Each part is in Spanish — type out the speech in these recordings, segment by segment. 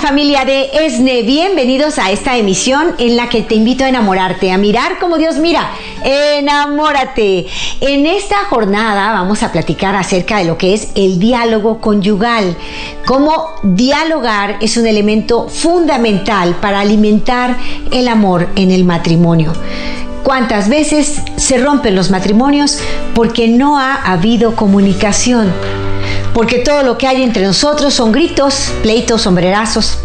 Familia de ESNE? Bienvenidos a esta emisión en la que te invito a enamorarte, a mirar como Dios mira. Enamórate. En esta jornada vamos a platicar acerca de lo que es el diálogo conyugal. Cómo dialogar es un elemento fundamental para alimentar el amor en el matrimonio. ¿Cuántas veces se rompen los matrimonios porque no ha habido comunicación? Porque todo lo que hay entre nosotros son gritos, pleitos, sombrerazos,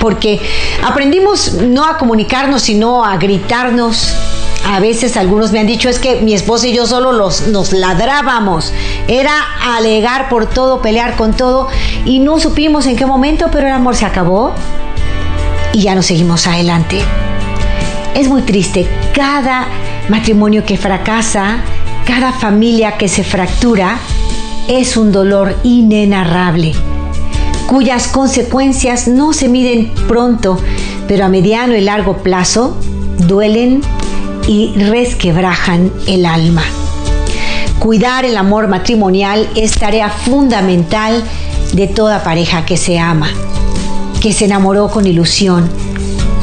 porque aprendimos no a comunicarnos, sino a gritarnos. A veces algunos me han dicho es que mi esposa y yo solo los, nos ladrábamos. Era alegar por todo, pelear con todo y no supimos en qué momento, pero el amor se acabó y ya nos seguimos adelante. Es muy triste. Cada matrimonio que fracasa, cada familia que se fractura, es un dolor inenarrable, cuyas consecuencias no se miden pronto, pero a mediano y largo plazo duelen y resquebrajan el alma. Cuidar el amor matrimonial es tarea fundamental de toda pareja que se ama, que se enamoró con ilusión,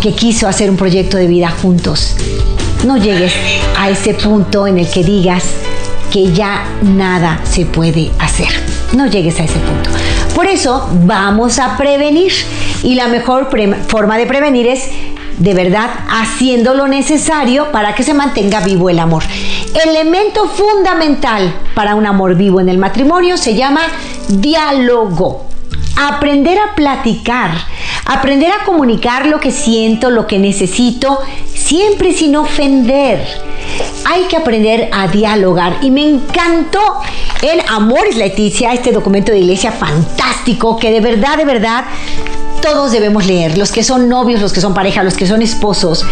que quiso hacer un proyecto de vida juntos. No llegues a ese punto en el que digas, que ya nada se puede hacer. No llegues a ese punto. Por eso vamos a prevenir y la mejor forma de prevenir es de verdad haciendo lo necesario para que se mantenga vivo el amor. Elemento fundamental para un amor vivo en el matrimonio se llama diálogo. Aprender a platicar, aprender a comunicar lo que siento, lo que necesito, siempre sin ofender hay que aprender a dialogar. Y me encantó el Amores Leticia, este documento de iglesia fantástico que de verdad, de verdad todos debemos leer, los que son novios, los que son pareja, los que son esposos,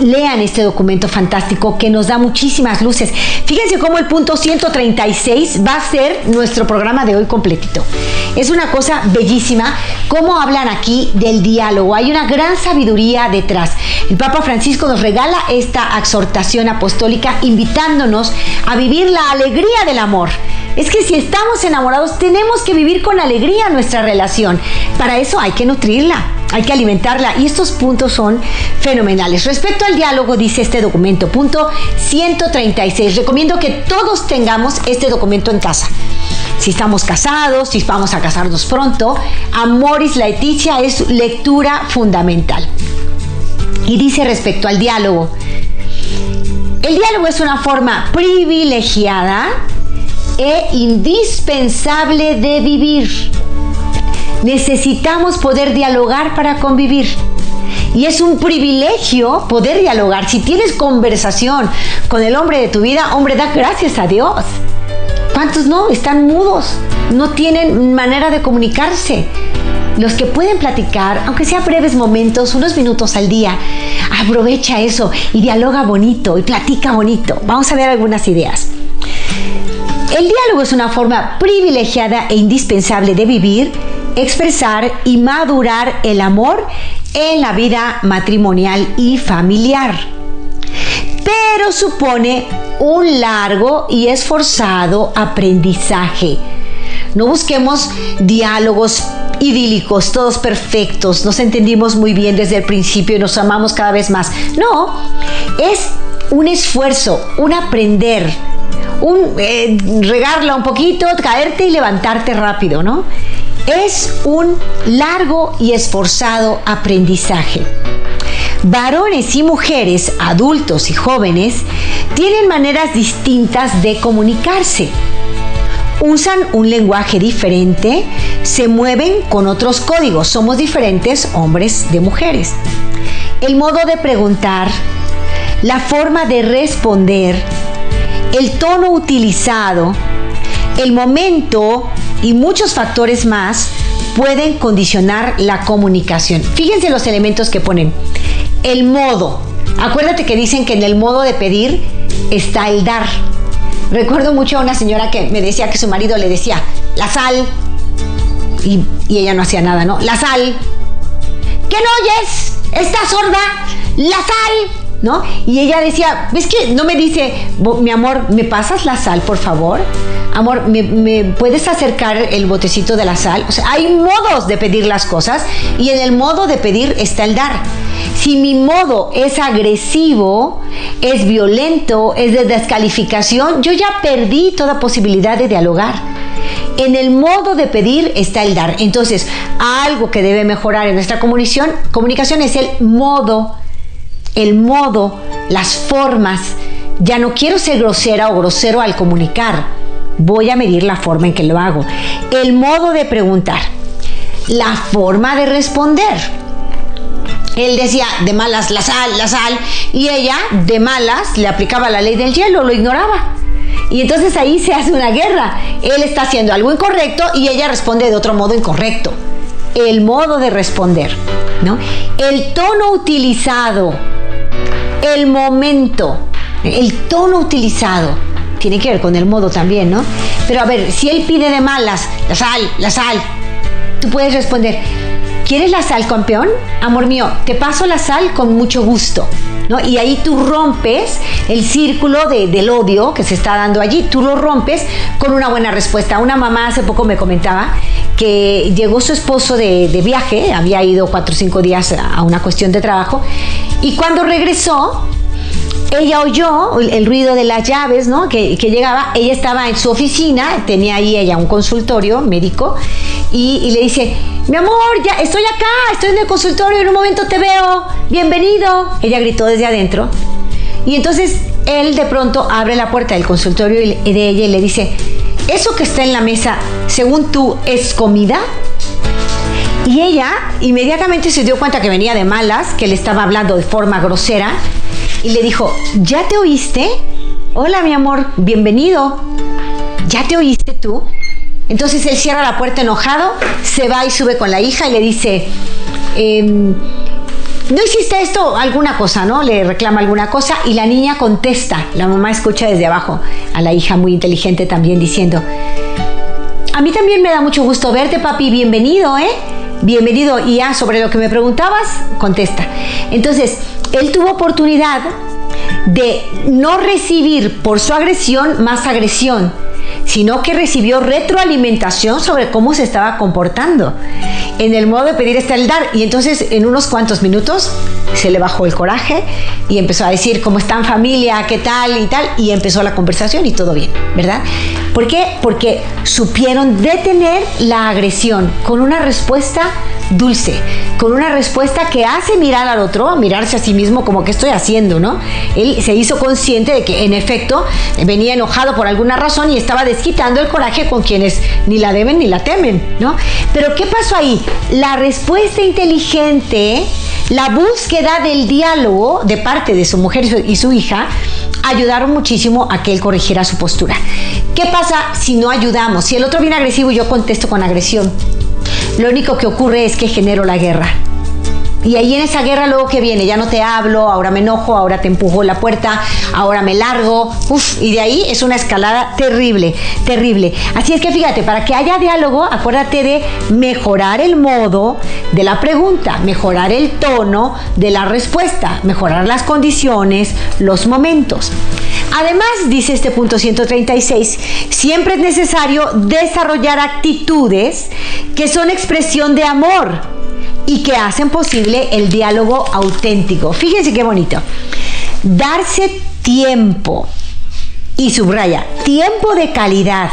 lean este documento fantástico que nos da muchísimas luces. Fíjense cómo el punto 136 va a ser nuestro programa de hoy completito. Es una cosa bellísima cómo hablan aquí del diálogo. Hay una gran sabiduría detrás. El Papa Francisco nos regala esta exhortación apostólica invitándonos a vivir la alegría del amor es que si estamos enamorados tenemos que vivir con alegría nuestra relación. Para eso hay que nutrirla, hay que alimentarla y estos puntos son fenomenales. Respecto al diálogo, dice este documento, punto 136. Recomiendo que todos tengamos este documento en casa. Si estamos casados, si vamos a casarnos pronto, Amoris Laetitia es lectura fundamental. Y dice respecto al diálogo, el diálogo es una forma privilegiada e indispensable de vivir. Necesitamos poder dialogar para convivir. Y es un privilegio poder dialogar. Si tienes conversación con el hombre de tu vida, hombre, da gracias a Dios. ¿Cuántos no? Están mudos, no tienen manera de comunicarse. Los que pueden platicar, aunque sea breves momentos, unos minutos al día, aprovecha eso y dialoga bonito y platica bonito. Vamos a ver algunas ideas. El diálogo es una forma privilegiada e indispensable de vivir, expresar y madurar el amor en la vida matrimonial y familiar. Pero supone un largo y esforzado aprendizaje. No busquemos diálogos idílicos, todos perfectos, nos entendimos muy bien desde el principio y nos amamos cada vez más. No, es un esfuerzo, un aprender, un eh, regarla un poquito, caerte y levantarte rápido, ¿no? Es un largo y esforzado aprendizaje. Varones y mujeres, adultos y jóvenes, tienen maneras distintas de comunicarse. Usan un lenguaje diferente, se mueven con otros códigos. Somos diferentes hombres de mujeres. El modo de preguntar, la forma de responder, el tono utilizado, el momento y muchos factores más pueden condicionar la comunicación. Fíjense los elementos que ponen. El modo. Acuérdate que dicen que en el modo de pedir está el dar. Recuerdo mucho a una señora que me decía que su marido le decía, la sal. Y, ella no hacía nada, ¿no? La sal. ¿Qué no oyes? ¿Estás sorda? La sal. ¿No? Y ella decía, ¿ves que no me dice, mi amor, ¿me pasas la sal, por favor? Amor, ¿me, puedes acercar el botecito de la sal? O sea, hay modos de pedir las cosas y en el modo de pedir está el dar. Si mi modo es agresivo, es violento, es de descalificación, yo ya perdí toda posibilidad de dialogar. En el modo de pedir está el dar. Entonces, algo que debe mejorar en nuestra comunicación, comunicación es el modo el modo, las formas. Ya no quiero ser grosera o grosero al comunicar. Voy a medir la forma en que lo hago. El modo de preguntar. La forma de responder. Él decía de malas la sal, la sal, y ella de malas le aplicaba la ley del hielo, lo ignoraba. Y entonces ahí se hace una guerra. Él está haciendo algo incorrecto y ella responde de otro modo incorrecto. El modo de responder, ¿no? El tono utilizado el momento, el tono utilizado. Tiene que ver con el modo también, ¿no? Pero a ver, si él pide de malas, la sal, la sal, tú puedes responder, ¿quieres la sal, campeón? Amor mío, te paso la sal con mucho gusto. ¿No? Y ahí tú rompes el círculo del odio que se está dando allí, tú lo rompes con una buena respuesta. Una mamá hace poco me comentaba que llegó su esposo de, de viaje, había ido cuatro o cinco días a una cuestión de trabajo, y cuando regresó, ella oyó el ruido de las llaves, ¿no? Que, llegaba, ella estaba en su oficina, tenía ahí ella un consultorio médico, y, le dice, mi amor, ya estoy acá, estoy en el consultorio, en un momento te veo, bienvenido. Ella gritó desde adentro. Y entonces él de pronto abre la puerta del consultorio de ella y le dice, ¿eso que está en la mesa, según tú, es comida? Y ella inmediatamente se dio cuenta que venía de malas, que le estaba hablando de forma grosera, y le dijo, ¿ya te oíste? Hola mi amor, bienvenido. ¿Ya te oíste tú? Entonces él cierra la puerta enojado, se va y sube con la hija y le dice, em, ¿no hiciste esto? Alguna cosa, ¿no? Le reclama alguna cosa y la niña contesta. La mamá escucha desde abajo a la hija muy inteligente también diciendo, a mí también me da mucho gusto verte, papi, bienvenido, ¿eh? Bienvenido y ya sobre lo que me preguntabas, contesta. Entonces, él tuvo oportunidad de no recibir por su agresión más agresión, sino que recibió retroalimentación sobre cómo se estaba comportando. En el modo de pedir está el dar. Y entonces en unos cuantos minutos se le bajó el coraje y empezó a decir cómo están familia, qué tal y tal. Y empezó la conversación y todo bien, ¿verdad? ¿Por qué? Porque supieron detener la agresión con una respuesta dulce, con una respuesta que hace mirar al otro, mirarse a sí mismo como que estoy haciendo, ¿no? Él se hizo consciente de que en efecto venía enojado por alguna razón y estaba desquitando el coraje con quienes ni la deben ni la temen, ¿no? Pero ¿qué pasó ahí? La respuesta inteligente, la búsqueda del diálogo de parte de su mujer y su hija ayudaron muchísimo a que él corrigiera su postura. ¿Qué pasa si no ayudamos? Si el otro viene agresivo y yo contesto con agresión, lo único que ocurre es que genero la guerra. Y ahí en esa guerra luego que viene, ya no te hablo, ahora me enojo, ahora te empujo la puerta, ahora me largo, y de ahí es una escalada terrible, terrible. Así es que fíjate, para que haya diálogo, acuérdate de mejorar el modo de la pregunta, mejorar el tono de la respuesta, mejorar las condiciones, los momentos. Además, dice este punto 136, siempre es necesario desarrollar actitudes que son expresión de amor y que hacen posible el diálogo auténtico. Fíjense qué bonito. Darse tiempo y subraya, tiempo de calidad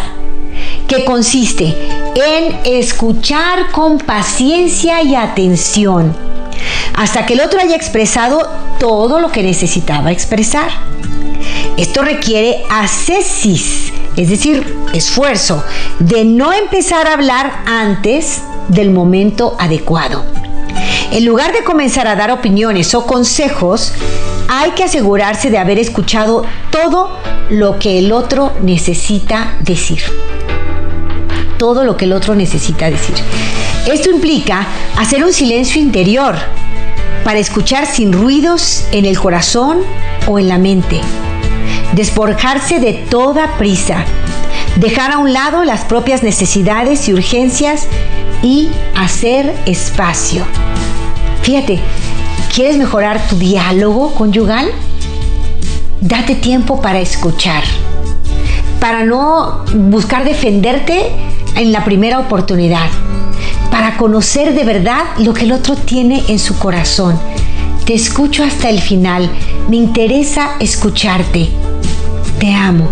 que consiste en escuchar con paciencia y atención hasta que el otro haya expresado todo lo que necesitaba expresar. Esto requiere ascesis, es decir, esfuerzo, de no empezar a hablar antes del momento adecuado. En lugar de comenzar a dar opiniones o consejos, hay que asegurarse de haber escuchado todo lo que el otro necesita decir. todo lo que el otro necesita decir. Esto implica hacer un silencio interior para escuchar sin ruidos en el corazón o en la mente. Despojarse de toda prisa. Dejar a un lado las propias necesidades y urgencias y hacer espacio. Fíjate, ¿quieres mejorar tu diálogo conyugal? Date tiempo para escuchar, para no buscar defenderte en la primera oportunidad, para conocer de verdad lo que el otro tiene en su corazón. Te escucho hasta el final, me interesa escucharte. Te amo.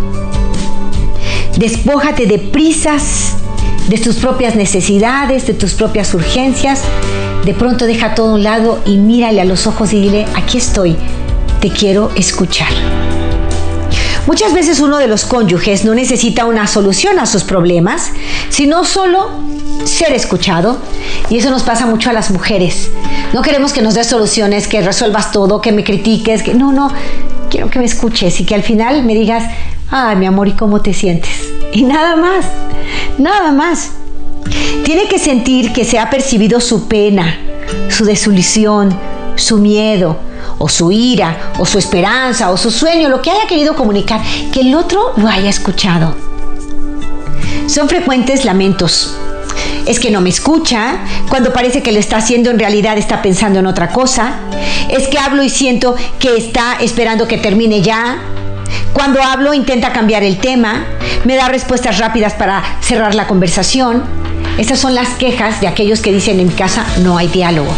Despójate de prisas, de tus propias necesidades, de tus propias urgencias. De pronto deja todo a un lado y mírale a los ojos y dile, aquí estoy, te quiero escuchar. Muchas veces uno de los cónyuges no necesita una solución a sus problemas, sino solo ser escuchado. Y eso nos pasa mucho a las mujeres. No queremos que nos des soluciones, que resuelvas todo, que me critiques, que no, no, quiero que me escuches y que al final me digas, ay mi amor, ¿y cómo te sientes? Y nada más, nada más. Tiene que sentir que se ha percibido su pena, su desilusión, su miedo, o su ira, o su esperanza, o su sueño, lo que haya querido comunicar, que el otro lo haya escuchado. Son frecuentes lamentos. Es que no me escucha, cuando parece que lo está haciendo en realidad está pensando en otra cosa. Es que hablo y siento que está esperando que termine ya. Cuando hablo intenta cambiar el tema, me da respuestas rápidas para cerrar la conversación. Esas son las quejas de aquellos que dicen en mi casa no hay diálogo.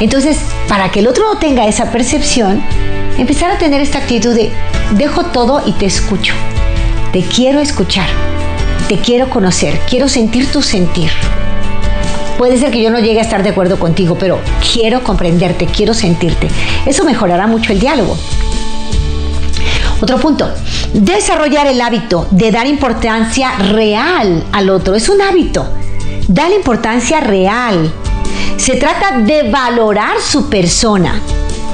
Entonces, para que el otro no tenga esa percepción, empezar a tener esta actitud de dejo todo y te escucho. Te quiero escuchar. Te quiero conocer. Quiero sentir tu sentir. Puede ser que yo no llegue a estar de acuerdo contigo, pero quiero comprenderte, quiero sentirte. Eso mejorará mucho el diálogo. Otro punto, desarrollar el hábito de dar importancia real al otro. Es un hábito. Dale importancia real. Se trata de valorar su persona,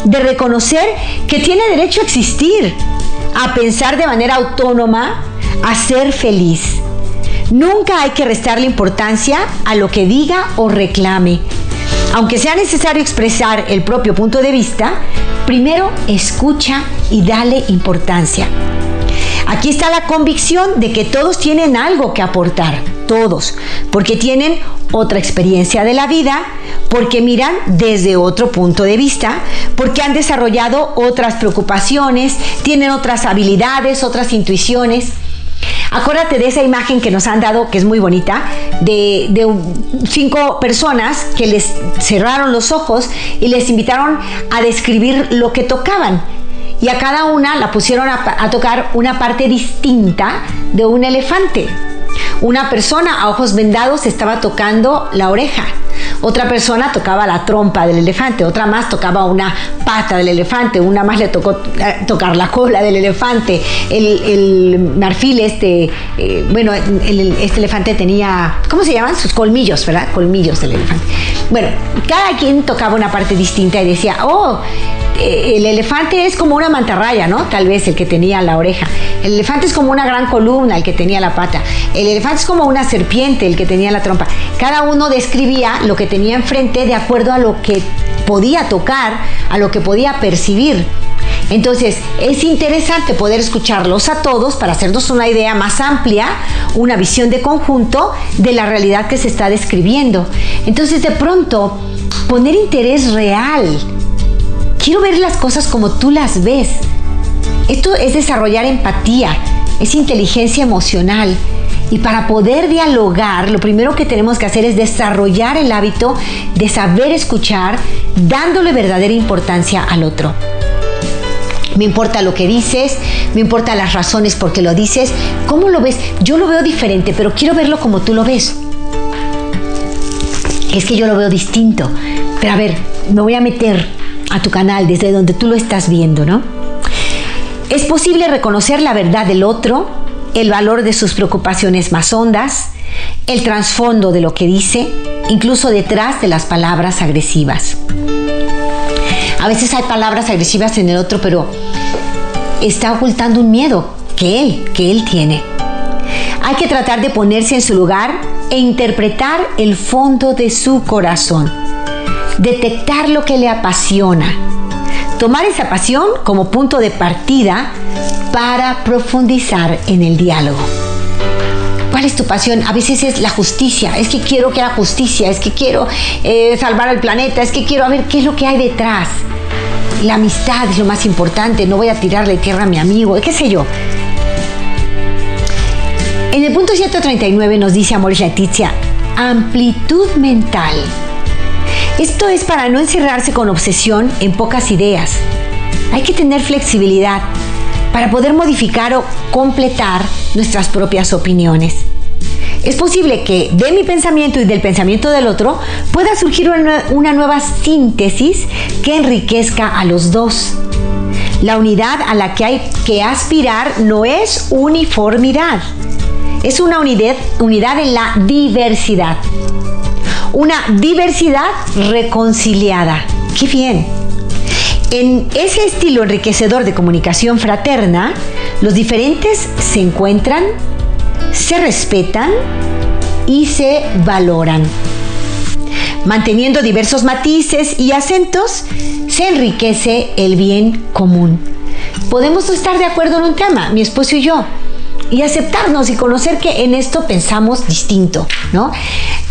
de reconocer que tiene derecho a existir, a pensar de manera autónoma, a ser feliz. Nunca hay que restarle importancia a lo que diga o reclame. Aunque sea necesario expresar el propio punto de vista, primero escucha y dale importancia. Aquí está la convicción de que todos tienen algo que aportar, todos, porque tienen otra experiencia de la vida, porque miran desde otro punto de vista, porque han desarrollado otras preocupaciones, tienen otras habilidades, otras intuiciones. Acuérdate de esa imagen que nos han dado, que es muy bonita, de, cinco personas que les cerraron los ojos y les invitaron a describir lo que tocaban y a cada una la pusieron a, tocar una parte distinta de un elefante. Una persona a ojos vendados estaba tocando la oreja. Otra persona tocaba la trompa del elefante, otra más tocaba una pata del elefante, una más le tocó eh, tocar la cola del elefante. El, marfil, este, eh, bueno, este elefante tenía, ¿cómo se llaman? Sus colmillos, ¿verdad? Colmillos del elefante. Bueno, cada quien tocaba una parte distinta y decía, oh, eh, el elefante es como una mantarraya, ¿no? Tal vez el que tenía la oreja. El elefante es como una gran columna, el que tenía la pata. El elefante es como una serpiente, el que tenía la trompa. Cada uno describía lo que tenía enfrente de acuerdo a lo que podía tocar, a lo que podía percibir. Entonces, es interesante poder escucharlos a todos para hacernos una idea más amplia, una visión de conjunto de la realidad que se está describiendo. Entonces, de pronto, poner interés real Quiero ver las cosas como tú las ves. Esto es desarrollar empatía, es inteligencia emocional. Y para poder dialogar, lo primero que tenemos que hacer es desarrollar el hábito de saber escuchar, dándole verdadera importancia al otro. Me importa lo que dices, me importa las razones por qué lo dices, cómo lo ves. Yo lo veo diferente, pero quiero verlo como tú lo ves. Es que yo lo veo distinto. Pero a ver, me voy a meter a tu canal desde donde tú lo estás viendo, ¿no? Es posible reconocer la verdad del otro, el valor de sus preocupaciones más hondas, el trasfondo de lo que dice, incluso detrás de las palabras agresivas. A veces hay palabras agresivas en el otro, pero está ocultando un miedo que él, que él tiene. Hay que tratar de ponerse en su lugar e interpretar el fondo de su corazón. Detectar lo que le apasiona. Tomar esa pasión como punto de partida para profundizar en el diálogo. ¿Cuál es tu pasión? A veces es la justicia, es que quiero que haya justicia, es que quiero eh, salvar al planeta, es que quiero ver qué es lo que hay detrás. La amistad es lo más importante, no voy a tirarle tierra a mi amigo, qué sé yo. En el punto 139 nos dice Amor Leticia, amplitud mental. Esto es para no encerrarse con obsesión en pocas ideas. Hay que tener flexibilidad para poder modificar o completar nuestras propias opiniones. Es posible que de mi pensamiento y del pensamiento del otro pueda surgir una, nueva síntesis que enriquezca a los dos. La unidad a la que hay que aspirar no es uniformidad, es una unidad, unidad en la diversidad. Una diversidad reconciliada. ¡Qué bien! En ese estilo enriquecedor de comunicación fraterna, los diferentes se encuentran, se respetan y se valoran. Manteniendo diversos matices y acentos, se enriquece el bien común. Podemos estar de acuerdo en un tema, mi esposo y yo, y aceptarnos y conocer que en esto pensamos distinto, ¿no?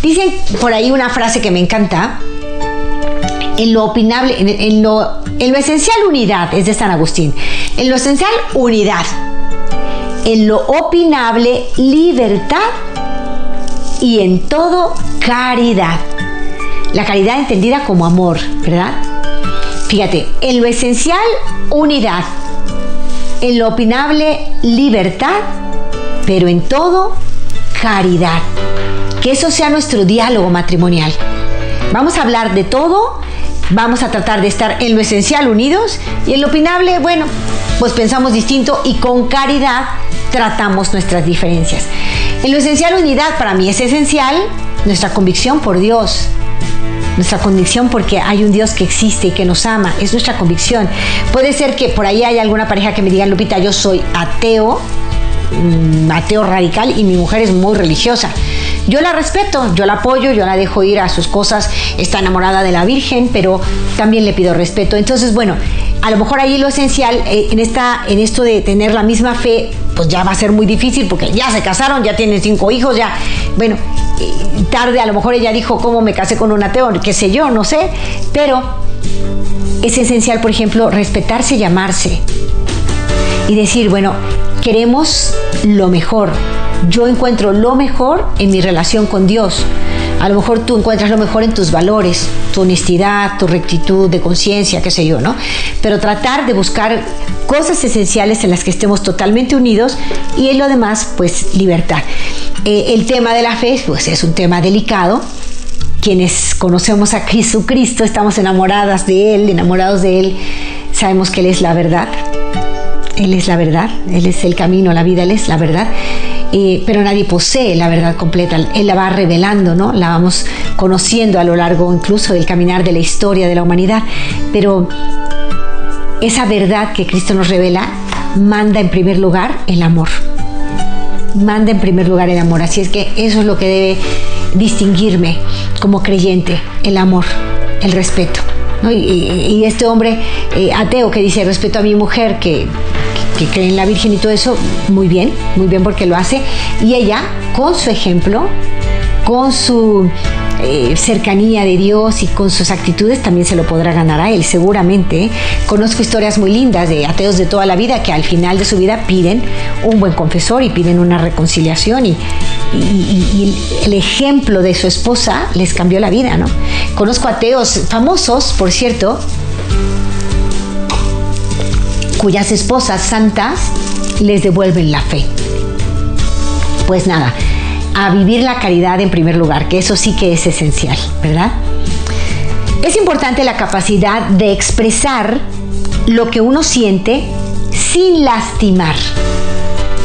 Dicen por ahí una frase que me encanta, en lo opinable, en, lo, en lo esencial unidad, es de San Agustín, en lo esencial unidad, en lo opinable libertad y en todo caridad. La caridad entendida como amor, ¿verdad? Fíjate, en lo esencial unidad, en lo opinable libertad pero en todo caridad. Que eso sea nuestro diálogo matrimonial. Vamos a hablar de todo, vamos a tratar de estar en lo esencial unidos y en lo opinable, bueno, pues pensamos distinto y con caridad tratamos nuestras diferencias. En lo esencial unidad para mí es esencial nuestra convicción por Dios, nuestra convicción porque hay un Dios que existe y que nos ama, es nuestra convicción. Puede ser que por ahí haya alguna pareja que me diga, Lupita, yo soy ateo, Mm, ateo radical y mi mujer es muy religiosa. Yo la respeto, yo la apoyo, yo la dejo ir a sus cosas, está enamorada de la Virgen, pero también le pido respeto. Entonces, bueno, a lo mejor ahí lo esencial eh, en, esta, en esto de tener la misma fe, pues ya va a ser muy difícil porque ya se casaron, ya tienen cinco hijos, ya, bueno, eh, tarde a lo mejor ella dijo cómo me casé con un ateo, qué sé yo, no sé, pero es esencial, por ejemplo, respetarse y amarse y decir, bueno, queremos lo mejor. Yo encuentro lo mejor en mi relación con Dios. A lo mejor tú encuentras lo mejor en tus valores, tu honestidad, tu rectitud de conciencia, qué sé yo, ¿no? Pero tratar de buscar cosas esenciales en las que estemos totalmente unidos y en lo demás, pues libertad. Eh, el tema de la fe, pues es un tema delicado. Quienes conocemos a Jesucristo, estamos enamoradas de Él, enamorados de Él, sabemos que Él es la verdad él es la verdad, Él es el camino, la vida, Él es la verdad. Pero nadie posee la verdad completa, Él la va revelando, ¿no? La vamos conociendo a lo largo incluso del caminar de la historia de la humanidad. Pero esa verdad que Cristo nos revela manda en primer lugar el amor. Manda en primer lugar el amor. Así es que eso es lo que debe distinguirme como creyente, el amor, el respeto. Y, este hombre eh, ateo que dice respeto a mi mujer, que que cree en la Virgen y todo eso, muy bien, muy bien porque lo hace. Y ella, con su ejemplo, con su eh, cercanía de Dios y con sus actitudes también se lo podrá ganar a él, seguramente. Conozco historias muy lindas de ateos de toda la vida que al final de su vida piden un buen confesor y piden una reconciliación y, el ejemplo de su esposa les cambió la vida, ¿no? Conozco ateos famosos, por cierto, cuyas esposas santas les devuelven la fe. Pues nada, a vivir la caridad en primer lugar, que eso sí que es esencial, ¿verdad? Es importante la capacidad de expresar lo que uno siente sin lastimar.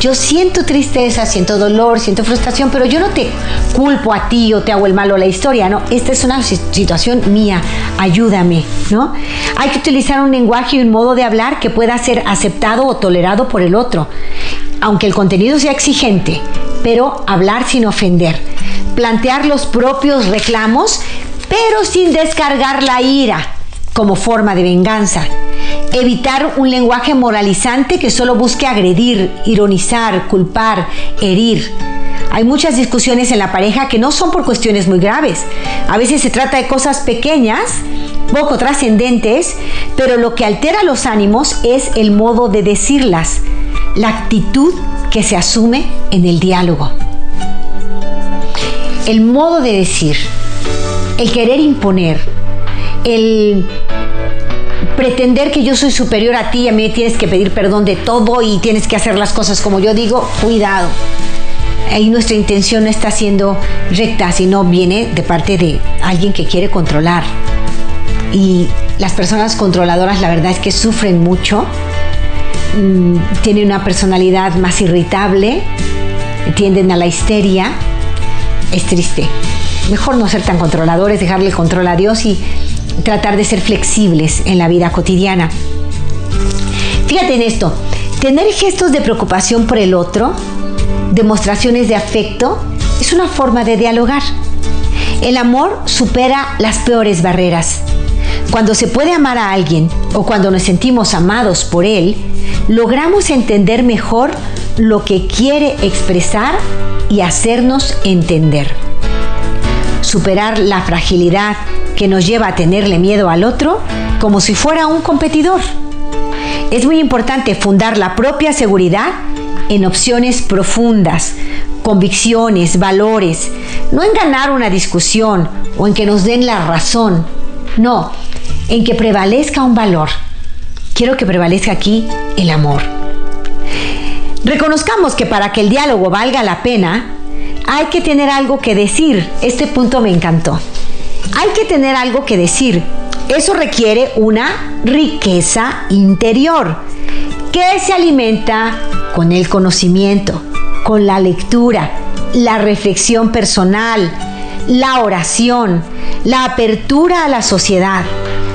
Yo siento tristeza, siento dolor, siento frustración, pero yo no te culpo a ti o te hago el malo a la historia, ¿no? Esta es una situación mía, ayúdame, ¿no? Hay que utilizar un lenguaje y un modo de hablar que pueda ser aceptado o tolerado por el otro. Aunque el contenido sea exigente, pero hablar sin ofender, plantear los propios reclamos, pero sin descargar la ira como forma de venganza. Evitar un lenguaje moralizante que solo busque agredir, ironizar, culpar, herir. Hay muchas discusiones en la pareja que no son por cuestiones muy graves. A veces se trata de cosas pequeñas, poco trascendentes, pero lo que altera los ánimos es el modo de decirlas, la actitud que se asume en el diálogo. El modo de decir, el querer imponer, el pretender que yo soy superior a ti, a mí tienes que pedir perdón de todo y tienes que hacer las cosas como yo digo, cuidado. Ahí nuestra intención no está siendo recta, sino viene de parte de alguien que quiere controlar. Y las personas controladoras la verdad es que sufren mucho, mm, tienen una personalidad más irritable, tienden a la histeria. Es triste. Mejor no ser tan controladores, dejarle el control a Dios y tratar de ser flexibles en la vida cotidiana. Fíjate en esto, tener gestos de preocupación por el otro, demostraciones de afecto, es una forma de dialogar. El amor supera las peores barreras. Cuando se puede amar a alguien o cuando nos sentimos amados por él, logramos entender mejor lo que quiere expresar y hacernos entender. Superar la fragilidad que nos lleva a tenerle miedo al otro como si fuera un competidor. Es muy importante fundar la propia seguridad en opciones profundas, convicciones, valores, no en ganar una discusión o en que nos den la razón, no, en que prevalezca un valor. Quiero que prevalezca aquí el amor. Reconozcamos que para que el diálogo valga la pena, hay que tener algo que decir. Este punto me encantó hay que tener algo que decir. Eso requiere una riqueza interior que se alimenta con el conocimiento, con la lectura, la reflexión personal, la oración, la apertura a la sociedad.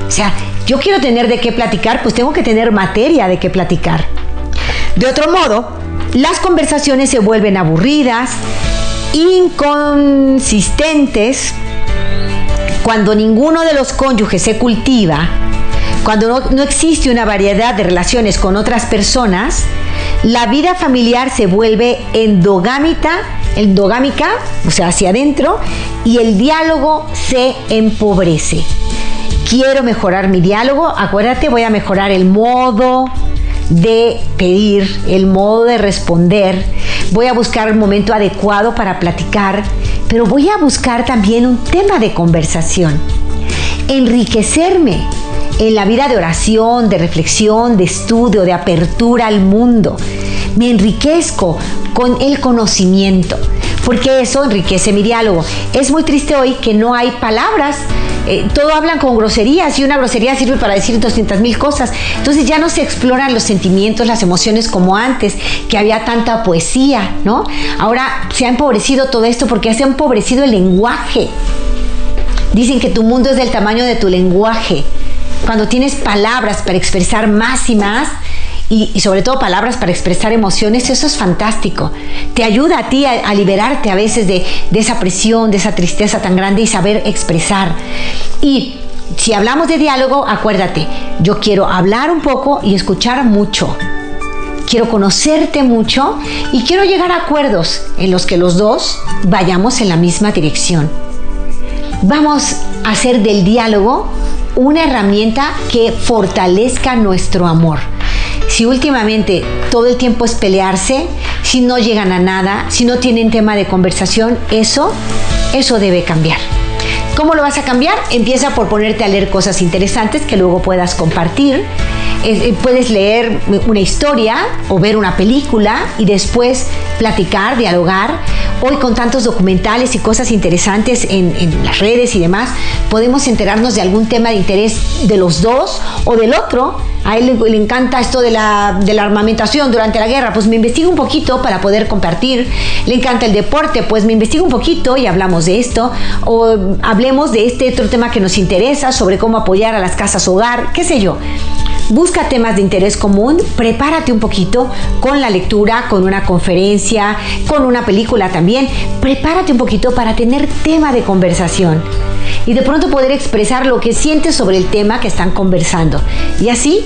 O sea, yo quiero tener de qué platicar, pues tengo que tener materia de qué platicar. De otro modo, las conversaciones se vuelven aburridas, inconsistentes, cuando ninguno de los cónyuges se cultiva, cuando no, existe una variedad de relaciones con otras personas, la vida familiar se vuelve endogámica, endogámica, o sea, hacia adentro, y el diálogo se empobrece. Quiero mejorar mi diálogo, acuérdate, voy a mejorar el modo de pedir, el modo de responder, voy a buscar el momento adecuado para platicar, pero voy a buscar también un tema de conversación. Enriquecerme en la vida de oración, de reflexión, de estudio, de apertura al mundo. Me enriquezco con el conocimiento, porque eso enriquece mi diálogo. Es muy triste hoy que no hay palabras eh, todo hablan con groserías y una grosería sirve para decir 200 mil cosas. Entonces ya no se exploran los sentimientos, las emociones como antes, que había tanta poesía, ¿no? Ahora se ha empobrecido todo esto porque se ha empobrecido el lenguaje. Dicen que tu mundo es del tamaño de tu lenguaje. Cuando tienes palabras para expresar más y más, y, sobre todo palabras para expresar emociones, eso es fantástico. Te ayuda a ti a, liberarte a veces de, esa presión, de esa tristeza tan grande y saber expresar. Y si hablamos de diálogo, acuérdate, yo quiero hablar un poco y escuchar mucho. Quiero conocerte mucho y quiero llegar a acuerdos en los que los dos vayamos en la misma dirección. Vamos a hacer del diálogo una herramienta que fortalezca nuestro amor si últimamente todo el tiempo es pelearse, si no llegan a nada, si no tienen tema de conversación, eso, eso debe cambiar. ¿Cómo lo vas a cambiar? Empieza por ponerte a leer cosas interesantes que luego puedas compartir. Eh, puedes leer una historia o ver una película y después platicar, dialogar. Hoy con tantos documentales y cosas interesantes en, en, las redes y demás, podemos enterarnos de algún tema de interés de los dos o del otro a él le, encanta esto de la, de la, armamentación durante la guerra, pues me investigo un poquito para poder compartir. Le encanta el deporte, pues me investigo un poquito y hablamos de esto. O hablemos de este otro tema que nos interesa, sobre cómo apoyar a las casas hogar, qué sé yo. busca temas de interés común, prepárate un poquito con la lectura, con una conferencia, con una película también. Prepárate un poquito para tener tema de conversación y de pronto poder expresar lo que sientes sobre el tema que están conversando y así